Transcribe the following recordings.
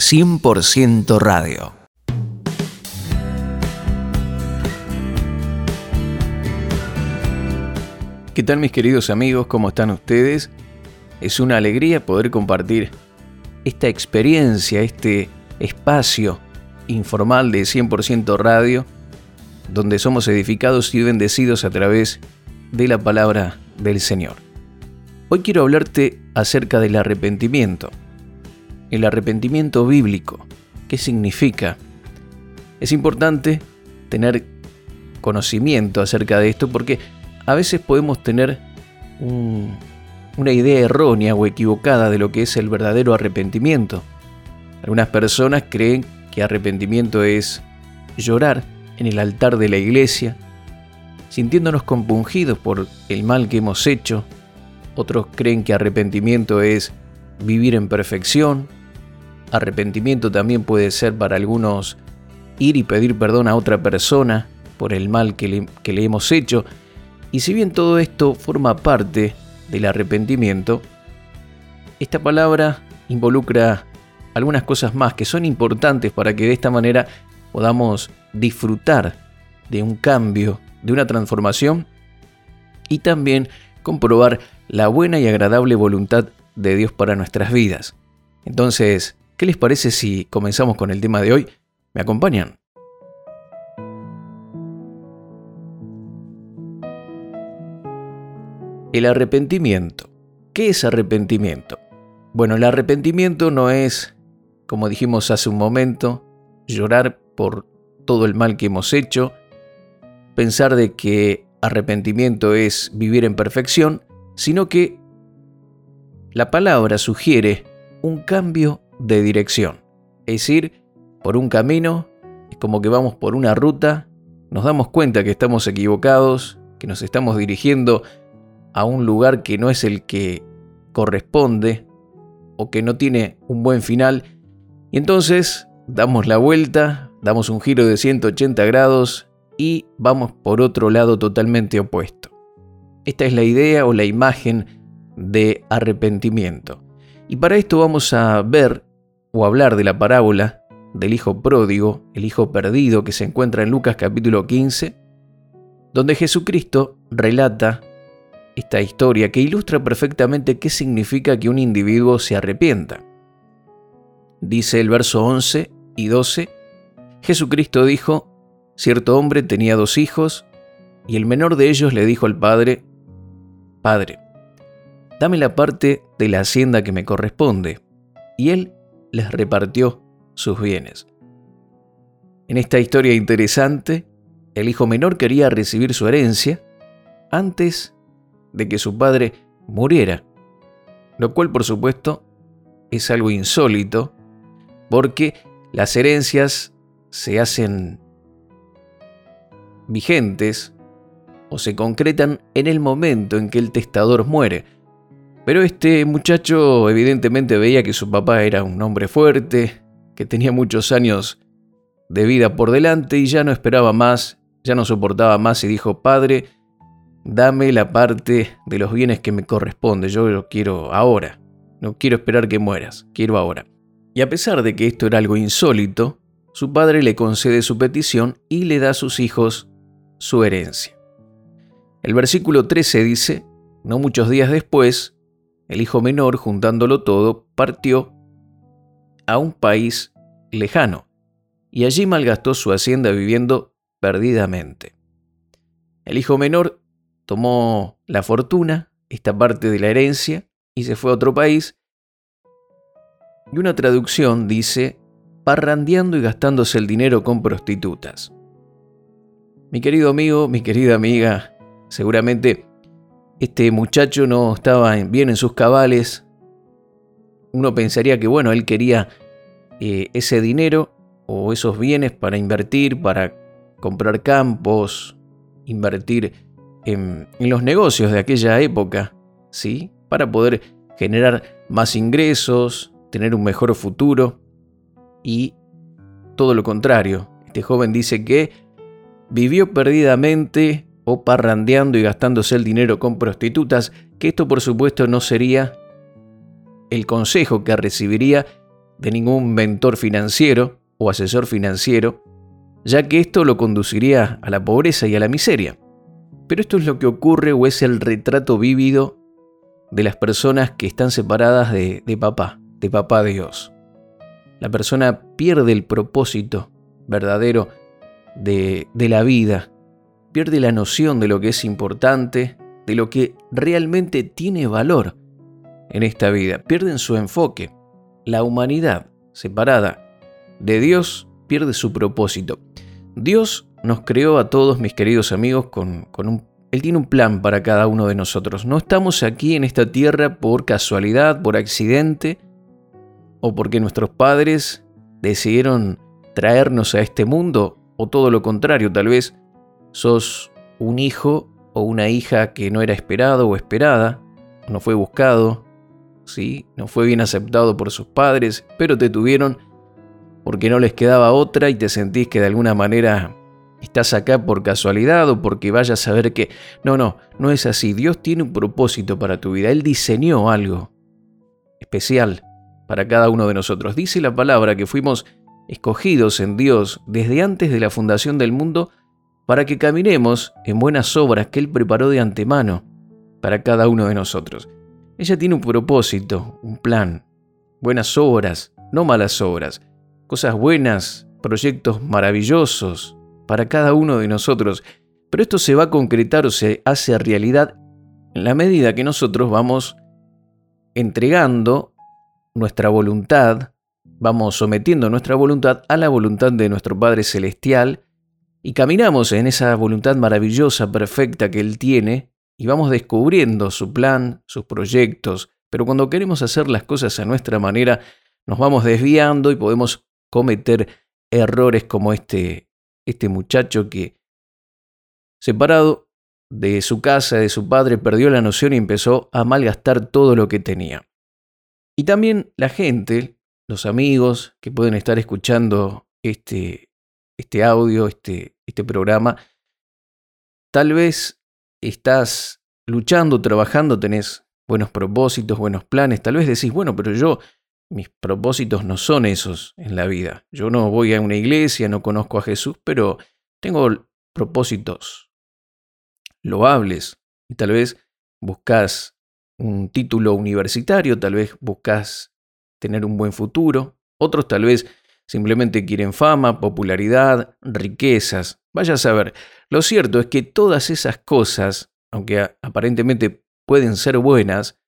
100% radio. ¿Qué tal mis queridos amigos? ¿Cómo están ustedes? Es una alegría poder compartir esta experiencia, este espacio informal de 100% radio, donde somos edificados y bendecidos a través de la palabra del Señor. Hoy quiero hablarte acerca del arrepentimiento el arrepentimiento bíblico. ¿Qué significa? Es importante tener conocimiento acerca de esto porque a veces podemos tener una idea errónea o equivocada de lo que es el verdadero arrepentimiento. Algunas personas creen que arrepentimiento es llorar en el altar de la iglesia, sintiéndonos compungidos por el mal que hemos hecho. Otros creen que arrepentimiento es vivir en perfección. Arrepentimiento también puede ser para algunos ir y pedir perdón a otra persona por el mal que le, hemos hecho. Y si bien todo esto forma parte del arrepentimiento, esta palabra involucra algunas cosas más que son importantes para que de esta manera podamos disfrutar de un cambio, de una transformación y también comprobar la buena y agradable voluntad de Dios para nuestras vidas. Entonces, ¿qué les parece si comenzamos con el tema de hoy? ¿Me acompañan? El arrepentimiento. ¿Qué es arrepentimiento? Bueno, el arrepentimiento no es, como dijimos hace un momento, llorar por todo el mal que hemos hecho, pensar de que arrepentimiento es vivir en perfección, sino que la palabra sugiere un cambio de dirección. Es decir, por un camino, es como que vamos por una ruta, nos damos cuenta que estamos equivocados, que nos estamos dirigiendo a un lugar que no es el que corresponde o que no tiene un buen final, y entonces damos la vuelta, damos un giro de 180 grados y vamos por otro lado totalmente opuesto. Esta es la idea o la imagen de arrepentimiento. Y para esto vamos a ver o hablar de la parábola del hijo pródigo, el hijo perdido que se encuentra en Lucas capítulo 15, donde Jesucristo relata esta historia que ilustra perfectamente qué significa que un individuo se arrepienta. Dice el verso 11 y 12, Jesucristo dijo, cierto hombre tenía dos hijos, y el menor de ellos le dijo al padre, Padre, dame la parte de la hacienda que me corresponde. Y él les repartió sus bienes. En esta historia interesante, el hijo menor quería recibir su herencia antes de que su padre muriera, lo cual por supuesto es algo insólito porque las herencias se hacen vigentes o se concretan en el momento en que el testador muere, pero este muchacho evidentemente veía que su papá era un hombre fuerte, que tenía muchos años de vida por delante y ya no esperaba más, ya no soportaba más y dijo, Padre, dame la parte de los bienes que me corresponde, yo lo quiero ahora, no quiero esperar que mueras, quiero ahora. Y a pesar de que esto era algo insólito, su padre le concede su petición y le da a sus hijos su herencia. El versículo 13 dice, no muchos días después, el hijo menor, juntándolo todo, partió a un país lejano y allí malgastó su hacienda viviendo perdidamente. El hijo menor tomó la fortuna, esta parte de la herencia, y se fue a otro país. Y una traducción dice, parrandeando y gastándose el dinero con prostitutas. Mi querido amigo, mi querida amiga, seguramente este muchacho no estaba bien en sus cabales. Uno pensaría que, bueno, él quería eh, ese dinero o esos bienes para invertir, para comprar campos, invertir en, en los negocios de aquella época, ¿sí? Para poder generar más ingresos, tener un mejor futuro. Y todo lo contrario, este joven dice que vivió perdidamente o parrandeando y gastándose el dinero con prostitutas, que esto por supuesto no sería el consejo que recibiría de ningún mentor financiero o asesor financiero, ya que esto lo conduciría a la pobreza y a la miseria. Pero esto es lo que ocurre o es el retrato vívido de las personas que están separadas de, papá, de papá Dios. La persona pierde el propósito verdadero de, de la vida, pierde la noción de lo que es importante, de lo que realmente tiene valor en esta vida, pierden su enfoque. La humanidad separada de Dios pierde su propósito. Dios nos creó a todos, mis queridos amigos, con, un... Él tiene un plan para cada uno de nosotros. No estamos aquí en esta tierra por casualidad, por accidente, o porque nuestros padres decidieron traernos a este mundo, o todo lo contrario, tal vez sos un hijo o una hija que no era esperado o esperada, no fue buscado, ¿sí? no fue bien aceptado por sus padres, pero te tuvieron porque no les quedaba otra y te sentís que de alguna manera estás acá por casualidad o porque vayas a saber que... No, no, no es así. Dios tiene un propósito para tu vida. Él diseñó algo especial para cada uno de nosotros. Dice la palabra que fuimos escogidos en Dios desde antes de la fundación del mundo para que caminemos en buenas obras que Él preparó de antemano para cada uno de nosotros. Ella tiene un propósito, un plan, buenas obras, no malas obras. Cosas buenas, proyectos maravillosos para cada uno de nosotros, pero esto se va a concretar o se hace realidad en la medida que nosotros vamos entregando nuestra voluntad, vamos sometiendo nuestra voluntad a la voluntad de nuestro Padre Celestial y caminamos en esa voluntad maravillosa, perfecta que Él tiene y vamos descubriendo su plan, sus proyectos, pero cuando queremos hacer las cosas a nuestra manera, nos vamos desviando y podemos cometer errores como este, este muchacho que, separado de su casa, de su padre, perdió la noción y empezó a malgastar todo lo que tenía. Y también la gente, los amigos que pueden estar escuchando este, este audio, este, este programa, tal vez estás luchando, trabajando, tenés buenos propósitos, buenos planes, tal vez decís, bueno, pero yo mis propósitos no son esos en la vida. Yo no voy a una iglesia, no conozco a Jesús, pero tengo propósitos loables y tal vez buscas un título universitario, tal vez buscas tener un buen futuro, otros tal vez simplemente quieren fama, popularidad, riquezas. Vaya a saber, lo cierto es que todas esas cosas, aunque aparentemente pueden ser buenas,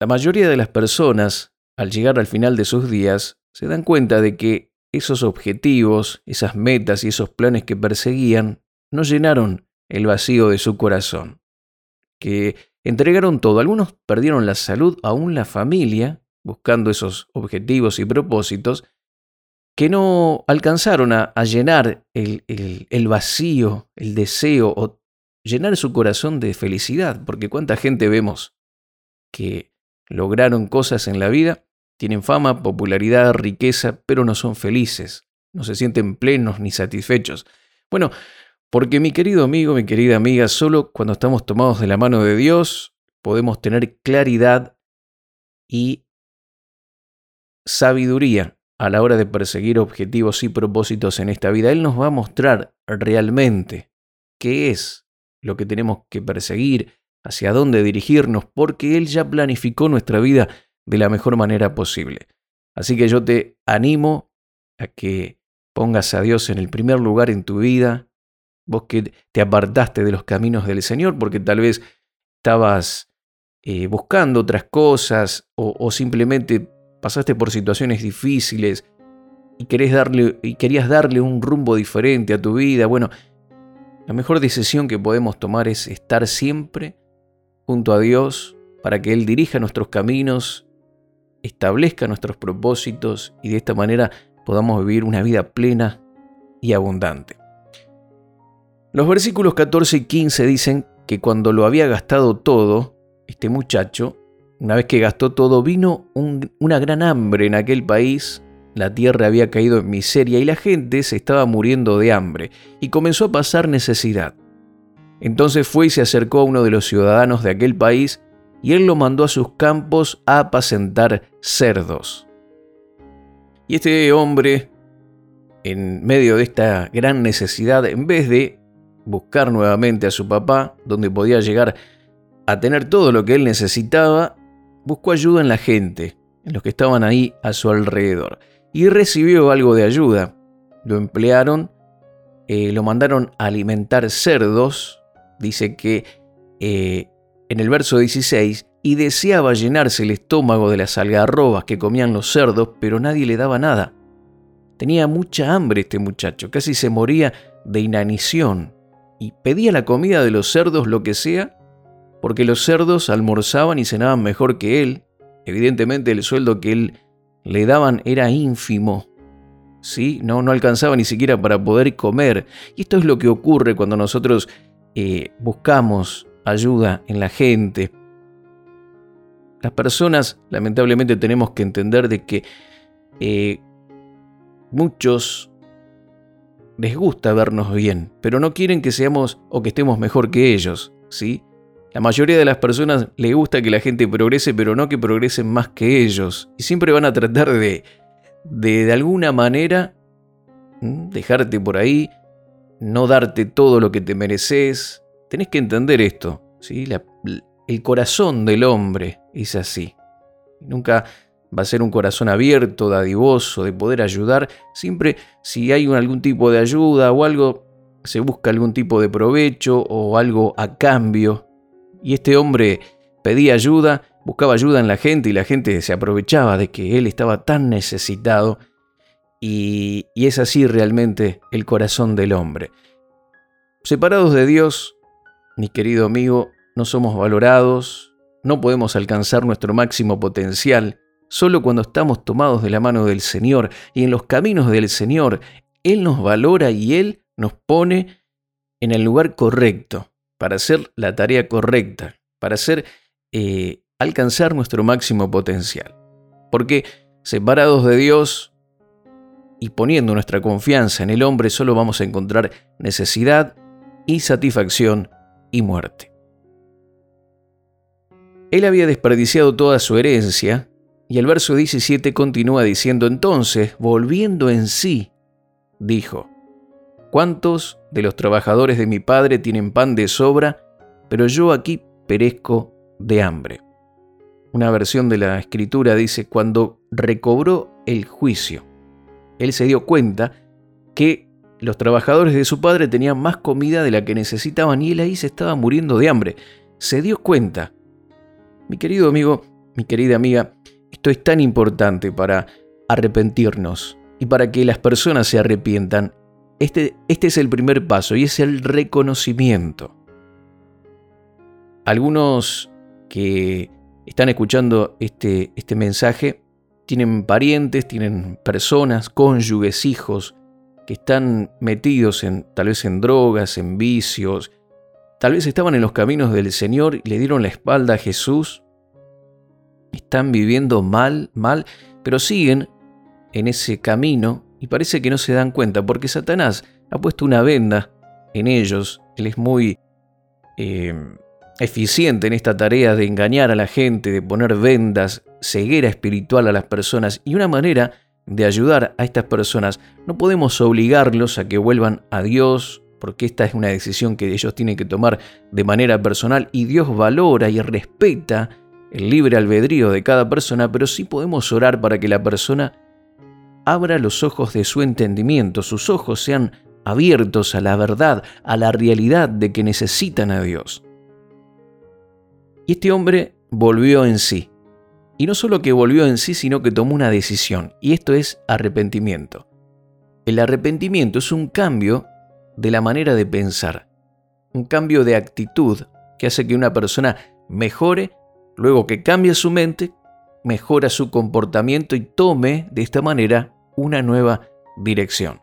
la mayoría de las personas al llegar al final de sus días, se dan cuenta de que esos objetivos, esas metas y esos planes que perseguían no llenaron el vacío de su corazón, que entregaron todo. Algunos perdieron la salud, aún la familia, buscando esos objetivos y propósitos, que no alcanzaron a, llenar el, el vacío, el deseo o llenar su corazón de felicidad, porque cuánta gente vemos que lograron cosas en la vida tienen fama, popularidad, riqueza, pero no son felices, no se sienten plenos ni satisfechos. Bueno, porque mi querido amigo, mi querida amiga, solo cuando estamos tomados de la mano de Dios podemos tener claridad y sabiduría a la hora de perseguir objetivos y propósitos en esta vida. Él nos va a mostrar realmente qué es lo que tenemos que perseguir, hacia dónde dirigirnos, porque Él ya planificó nuestra vida de la mejor manera posible. Así que yo te animo a que pongas a Dios en el primer lugar en tu vida, vos que te apartaste de los caminos del Señor porque tal vez estabas eh, buscando otras cosas o, simplemente pasaste por situaciones difíciles y, darle, y querías darle un rumbo diferente a tu vida. Bueno, la mejor decisión que podemos tomar es estar siempre junto a Dios para que Él dirija nuestros caminos establezca nuestros propósitos y de esta manera podamos vivir una vida plena y abundante. Los versículos 14 y 15 dicen que cuando lo había gastado todo, este muchacho, una vez que gastó todo, vino una gran hambre en aquel país, la tierra había caído en miseria y la gente se estaba muriendo de hambre y comenzó a pasar necesidad. Entonces fue y se acercó a uno de los ciudadanos de aquel país y él lo mandó a sus campos a apacentar cerdos. Y este hombre, en medio de esta gran necesidad, en vez de buscar nuevamente a su papá, donde podía llegar a tener todo lo que él necesitaba, buscó ayuda en la gente, en los que estaban ahí a su alrededor, y recibió algo de ayuda. Lo emplearon, eh, lo mandaron a alimentar cerdos, dice que eh, en el verso 16, y deseaba llenarse el estómago de las algarrobas que comían los cerdos, pero nadie le daba nada. Tenía mucha hambre este muchacho, casi se moría de inanición, y pedía la comida de los cerdos lo que sea, porque los cerdos almorzaban y cenaban mejor que él. Evidentemente el sueldo que él le daban era ínfimo. ¿Sí? No, no alcanzaba ni siquiera para poder comer. Y esto es lo que ocurre cuando nosotros eh, buscamos ayuda en la gente. Las personas, lamentablemente, tenemos que entender de que eh, muchos les gusta vernos bien, pero no quieren que seamos o que estemos mejor que ellos, ¿sí? La mayoría de las personas les gusta que la gente progrese, pero no que progresen más que ellos. Y siempre van a tratar de, de, de alguna manera, dejarte por ahí, no darte todo lo que te mereces. Tenés que entender esto, ¿sí? el corazón del hombre es así. Nunca va a ser un corazón abierto, dadivoso, de poder ayudar. Siempre si hay algún tipo de ayuda o algo, se busca algún tipo de provecho o algo a cambio. Y este hombre pedía ayuda, buscaba ayuda en la gente y la gente se aprovechaba de que él estaba tan necesitado. Y, es así realmente el corazón del hombre. Separados de Dios, mi querido amigo, no somos valorados, no podemos alcanzar nuestro máximo potencial Solo cuando estamos tomados de la mano del Señor y en los caminos del Señor, Él nos valora y Él nos pone en el lugar correcto, para hacer la tarea correcta, para hacer eh, alcanzar nuestro máximo potencial. Porque separados de Dios y poniendo nuestra confianza en el hombre, solo vamos a encontrar necesidad, insatisfacción y muerte. Él había desperdiciado toda su herencia y el verso 17 continúa diciendo entonces, volviendo en sí, dijo, ¿cuántos de los trabajadores de mi padre tienen pan de sobra, pero yo aquí perezco de hambre? Una versión de la escritura dice, cuando recobró el juicio, él se dio cuenta que los trabajadores de su padre tenían más comida de la que necesitaban y él ahí se estaba muriendo de hambre. Se dio cuenta. Mi querido amigo, mi querida amiga, esto es tan importante para arrepentirnos y para que las personas se arrepientan. Este, este es el primer paso y es el reconocimiento. Algunos que están escuchando este, este mensaje tienen parientes, tienen personas, cónyuges, hijos que están metidos en tal vez en drogas, en vicios, tal vez estaban en los caminos del Señor y le dieron la espalda a Jesús están viviendo mal, mal, pero siguen en ese camino y parece que no se dan cuenta porque Satanás ha puesto una venda en ellos. Él es muy eh, eficiente en esta tarea de engañar a la gente, de poner vendas, ceguera espiritual a las personas y una manera de ayudar a estas personas. No podemos obligarlos a que vuelvan a Dios porque esta es una decisión que ellos tienen que tomar de manera personal y Dios valora y respeta el libre albedrío de cada persona, pero sí podemos orar para que la persona abra los ojos de su entendimiento, sus ojos sean abiertos a la verdad, a la realidad de que necesitan a Dios. Y este hombre volvió en sí. Y no solo que volvió en sí, sino que tomó una decisión, y esto es arrepentimiento. El arrepentimiento es un cambio de la manera de pensar, un cambio de actitud que hace que una persona mejore Luego que cambia su mente, mejora su comportamiento y tome de esta manera una nueva dirección.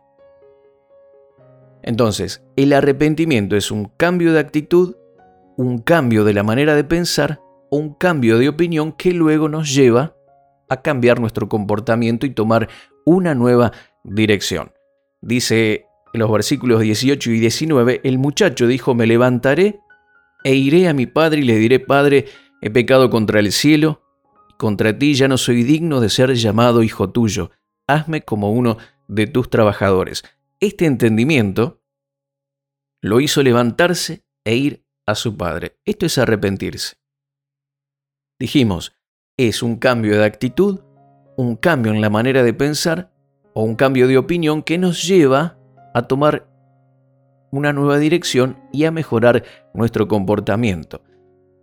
Entonces, el arrepentimiento es un cambio de actitud, un cambio de la manera de pensar o un cambio de opinión que luego nos lleva a cambiar nuestro comportamiento y tomar una nueva dirección. Dice en los versículos 18 y 19, el muchacho dijo, me levantaré e iré a mi padre y le diré, Padre, He pecado contra el cielo, y contra ti ya no soy digno de ser llamado hijo tuyo. Hazme como uno de tus trabajadores. Este entendimiento lo hizo levantarse e ir a su padre. Esto es arrepentirse. Dijimos, es un cambio de actitud, un cambio en la manera de pensar o un cambio de opinión que nos lleva a tomar una nueva dirección y a mejorar nuestro comportamiento.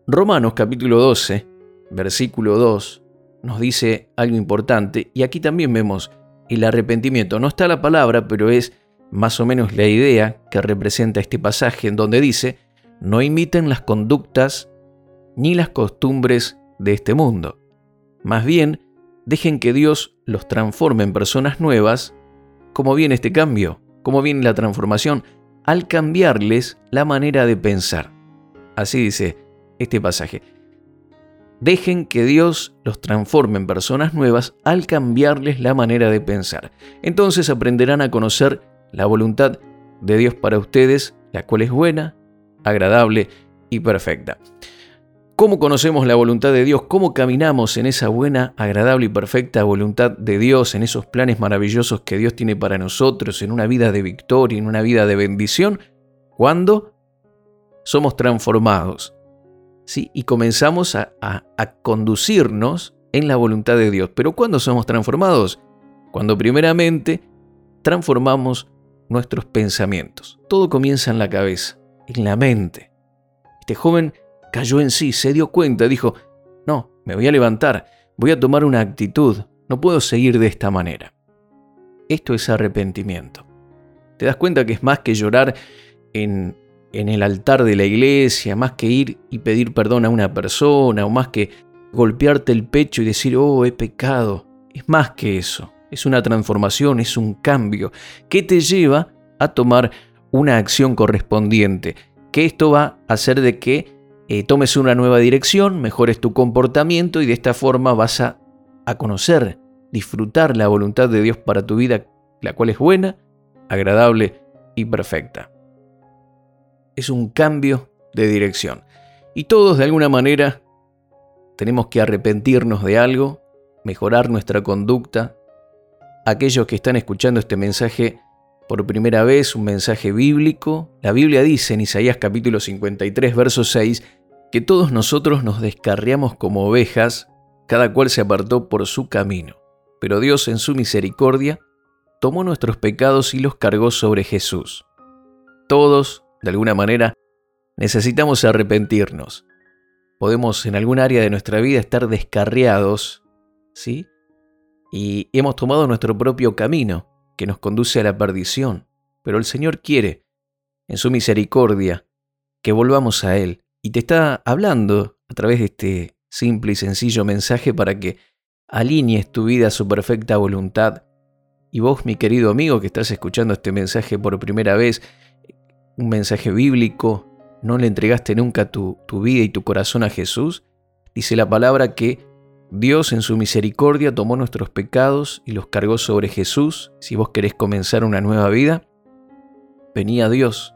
Romanos capítulo 12, versículo 2, nos dice algo importante y aquí también vemos el arrepentimiento. No está la palabra, pero es más o menos la idea que representa este pasaje en donde dice, no imiten las conductas ni las costumbres de este mundo. Más bien, dejen que Dios los transforme en personas nuevas. ¿Cómo viene este cambio? ¿Cómo viene la transformación? Al cambiarles la manera de pensar. Así dice este pasaje. Dejen que Dios los transforme en personas nuevas al cambiarles la manera de pensar. Entonces aprenderán a conocer la voluntad de Dios para ustedes, la cual es buena, agradable y perfecta. ¿Cómo conocemos la voluntad de Dios? ¿Cómo caminamos en esa buena, agradable y perfecta voluntad de Dios, en esos planes maravillosos que Dios tiene para nosotros, en una vida de victoria, en una vida de bendición? Cuando somos transformados. ¿Sí? Y comenzamos a, a conducirnos en la voluntad de Dios. Pero ¿cuándo somos transformados? Cuando primeramente transformamos nuestros pensamientos. Todo comienza en la cabeza, en la mente. Este joven cayó en sí, se dio cuenta, dijo, no, me voy a levantar, voy a tomar una actitud, no puedo seguir de esta manera. Esto es arrepentimiento. Te das cuenta que es más que llorar en, en el altar de la iglesia, más que ir y pedir perdón a una persona, o más que golpearte el pecho y decir, oh, he pecado. Es más que eso es una transformación, es un cambio que te lleva a tomar una acción correspondiente, que esto va a hacer de que eh, tomes una nueva dirección, mejores tu comportamiento y de esta forma vas a, a conocer, disfrutar la voluntad de Dios para tu vida, la cual es buena, agradable y perfecta. Es un cambio de dirección. Y todos de alguna manera tenemos que arrepentirnos de algo, mejorar nuestra conducta, aquellos que están escuchando este mensaje por primera vez, un mensaje bíblico. La Biblia dice en Isaías capítulo 53, verso 6, que todos nosotros nos descarriamos como ovejas, cada cual se apartó por su camino. Pero Dios en su misericordia tomó nuestros pecados y los cargó sobre Jesús. Todos, de alguna manera, necesitamos arrepentirnos. Podemos en algún área de nuestra vida estar descarriados, ¿sí? y hemos tomado nuestro propio camino que nos conduce a la perdición. Pero el Señor quiere, en su misericordia, que volvamos a Él. Y te está hablando a través de este simple y sencillo mensaje para que alinees tu vida a su perfecta voluntad. Y vos, mi querido amigo que estás escuchando este mensaje por primera vez, un mensaje bíblico, no le entregaste nunca tu, tu vida y tu corazón a Jesús, dice la palabra que Dios en su misericordia tomó nuestros pecados y los cargó sobre Jesús. Si vos querés comenzar una nueva vida, venía Dios.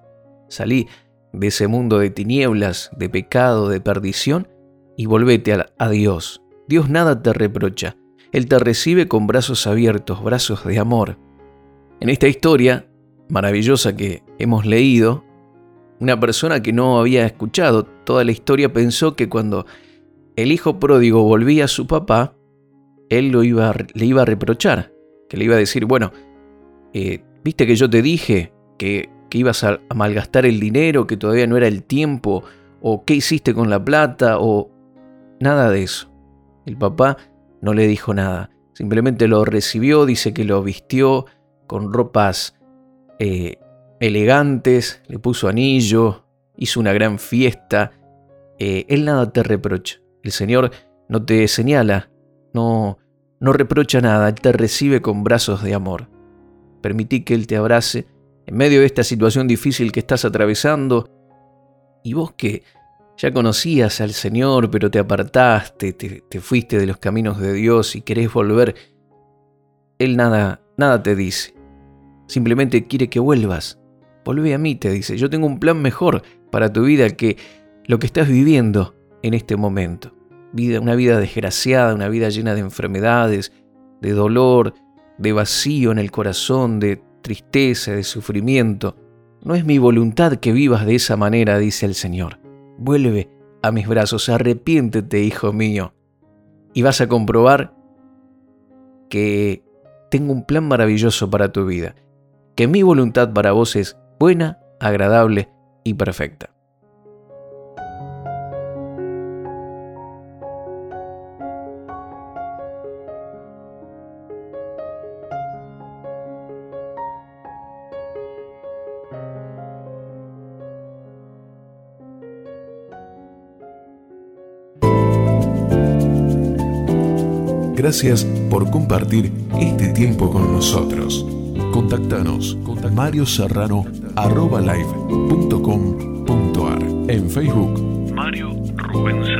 Salí de ese mundo de tinieblas, de pecado, de perdición, y volvete a, a Dios. Dios nada te reprocha. Él te recibe con brazos abiertos, brazos de amor. En esta historia maravillosa que hemos leído, una persona que no había escuchado toda la historia pensó que cuando el hijo pródigo volvía a su papá, él lo iba, le iba a reprochar, que le iba a decir, bueno, eh, viste que yo te dije que, que ibas a, a malgastar el dinero, que todavía no era el tiempo, o qué hiciste con la plata, o nada de eso. El papá no le dijo nada, simplemente lo recibió, dice que lo vistió con ropas eh, elegantes, le puso anillo, hizo una gran fiesta. Eh, él nada te reprocha. El Señor no te señala, no, no reprocha nada, Él te recibe con brazos de amor. Permití que Él te abrace en medio de esta situación difícil que estás atravesando. Y vos que ya conocías al Señor, pero te apartaste, te, te fuiste de los caminos de Dios y querés volver, Él nada, nada te dice. Simplemente quiere que vuelvas. Volvé a mí, te dice. Yo tengo un plan mejor para tu vida que lo que estás viviendo en este momento una vida desgraciada, una vida llena de enfermedades, de dolor, de vacío en el corazón, de tristeza, de sufrimiento. No es mi voluntad que vivas de esa manera, dice el Señor. Vuelve a mis brazos, arrepiéntete, hijo mío, y vas a comprobar que tengo un plan maravilloso para tu vida, que mi voluntad para vos es buena, agradable y perfecta. Gracias por compartir este tiempo con nosotros. Contactanos con marioserrano.live.com.ar En Facebook, Mario Serrano.